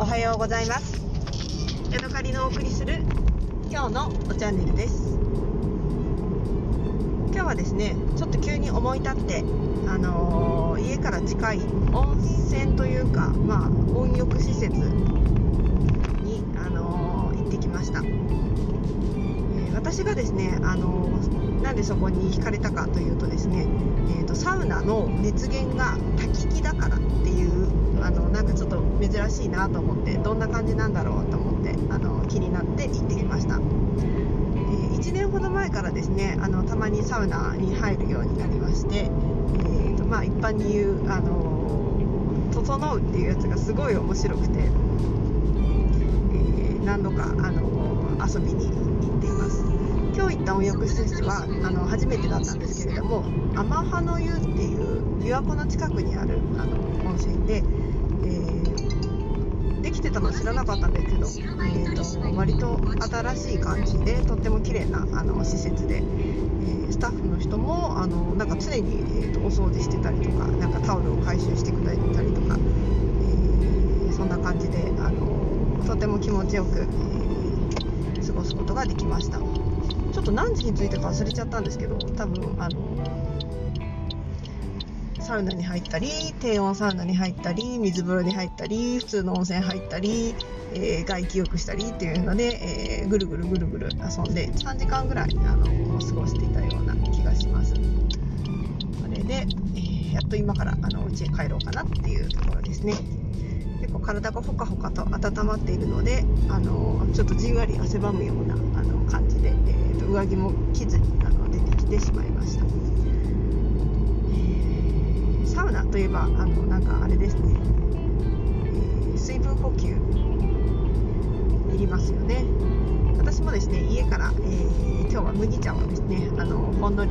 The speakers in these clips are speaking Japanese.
おはようございます。ヤドカリのお送りする今日のおチャンネルです。今日はですねちょっと急に思い立ってあのー、家から近い温泉というかまあ温浴施設にあのー、行ってきました、えー、私がですねあのなんでそこに惹かれたかというとですね、えーと、サウナの熱源が焚き木だからっていうあのなんかちょっと珍しいなと思ってどんな感じなんだろうと思ってあの気になって行ってきました、えー、1年ほど前からですねあのたまにサウナに入るようになりまして、えーとまあ、一般に言うあの整うっていうやつがすごい面白くて、えー、何度かあの遊びに行っています。今日行った温浴施設はあの初めてだったんですけれども天葉の湯っていう琵琶湖の近くにあるあの温泉で、えー、できてたの知らなかったんですけど、えーと、割と新しい感じでとっても綺麗なあの施設で、えー、スタッフの人もあのなんか常に、えーと、お掃除してたりとかなんかタオルを回収してくれたりとか、えー、そんな感じであのとても気持ちよく、えー、過ごすことができました。ちょっと何時に着いたか忘れちゃったんですけど多分あのサウナに入ったり低温サウナに入ったり水風呂に入ったり普通の温泉入ったり、えー、外気浴したりっていうので、えー、ぐるぐるぐるぐる遊んで3時間ぐらいあの過ごしていたような気がします。これで、えー、やっと今からあの家へ帰ろうかなっていうところですね。結構体がほかほかと温まっているのであのちょっとじんわり汗ばむようなあの感じで、えーと、上着も着ずにあの出てきてしまいました、サウナといえばあのなんかあれですね、えー、水分補給いりますよね。私もですね家から、えー、今日は麦茶をですねあのほんのり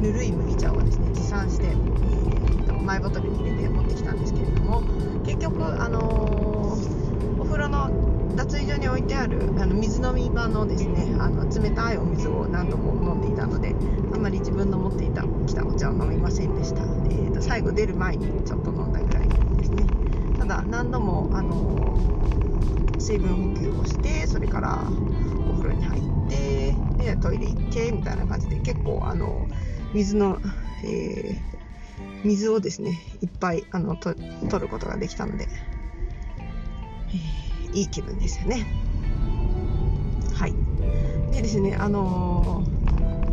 ぬるい麦茶をですね持参して、えー、マイボトルに入れて持ってきたんですけれども結局、あのー、お風呂の脱衣所に置いてあるあの水飲み場のですねあの冷たいお水を何度も飲んでいたのであまり自分の持っていたきたお茶を飲みませんでした、最後出る前にちょっと飲んだぐらいですね。ただ何度も、あのー、水分補給をしてそれからお風呂に入ってでトイレ行ってみたいな感じで結構あの水の、えー水をですねいっぱいあのと取ることができたので、えー、いい気分ですよね。はい。でですねあのー、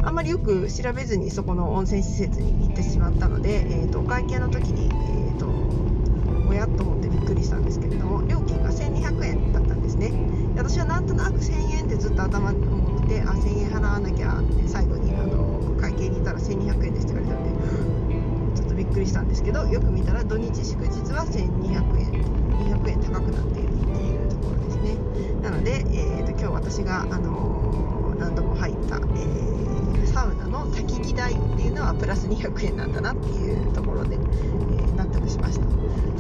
あんまりよく調べずにそこの温泉施設に行ってしまったので、えーと、お会計の時に、えーと、おやっと思ってびっくりしたんですけれども料金が1200円だったんですね。私はなんとなく1000円ってずっと頭に思ってあ1000円払わなきゃって最後にあの会計に行ったら1200円ですって言われたのでちょっとびっくりしたんですけどよく見たら土日祝日は1200円200円高くなっているっていうところですね。なので、えーと、私が、あの、何度も入った、えー、サウナの焚き木代っていうのはプラス200円なんだなっていうところで、えー、納得しました。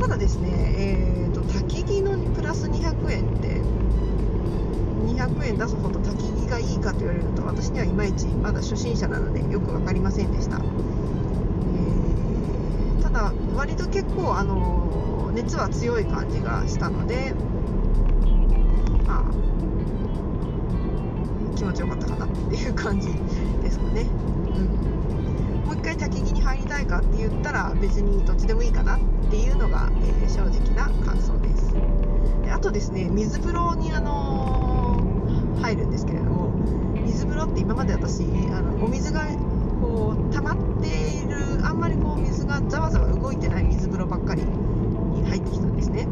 ただですね、えーと、焚き木のプラス200円って200円出すほど焚き木がいいかと言われると私にはいまいちまだ初心者なのでよく分かりませんでした。ただ割と結構あの熱は強い感じがしたのでまあ気持ちよかったかなっていう感じですかね、うん、もう一回焚き木に入りたいかって言ったら別にどっちでもいいかなっていうのが、えー、正直な感想です。であとですね水風呂にあのー、入るんですけれども水風呂って今まで私あのお水がこう溜まっているあんまりこう水がざわざわ動いてない水風呂ばっかりに入ってきたんですね。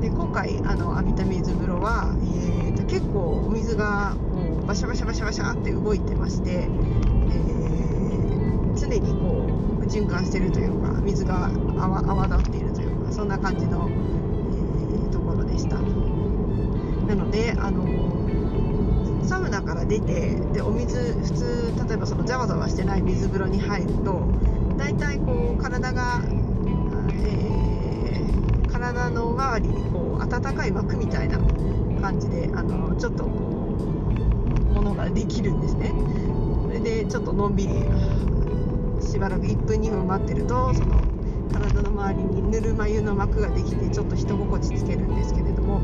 で今回あの浴びた水風呂は、えーと、結構お水がこうバシャバシャバシャバシャって動いてまして、えー、常にこう循環してるというか水が泡立っているというかそんな感じの、えー、ところでした。なのであのサウナから出てでお水普通例えばそのざわざわしてない水風呂に入ると大体こう体が、えー、体の周りにこう温かい膜みたいな感じであのちょっとこうできるんですね。それでちょっとのんびりしばらく1分2分待ってるとその体の周りにぬるま湯の膜ができてちょっと人心地つけるんですけれども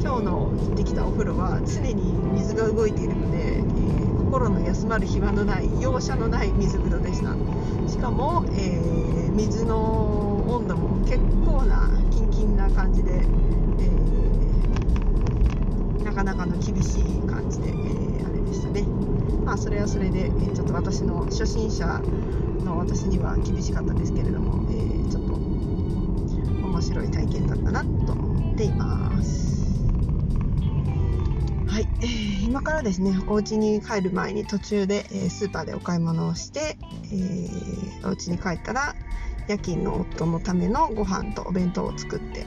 今日の行ってきたお風呂は常に水が動いているので、えー、心の休まる暇のない容赦のない水風呂でした。しかも、えー、水の温度も結構なキンキンな感じで、かなかの厳しい感じで、えあれでしたね。まあそれはそれで、えちょっと私の初心者の私には厳しかったですけれども、えちょっと面白い体験だったなと思っています。はい、えー、今からですね、お家に帰る前に途中で、えー、スーパーでお買い物をして、えー、お家に帰ったら夜勤の夫のためのご飯とお弁当を作って、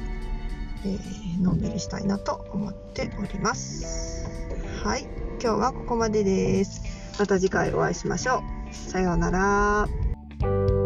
えー、のんびりしたいなと思っております。はい、今日はここまでです。また次回お会いしましょう。さようなら。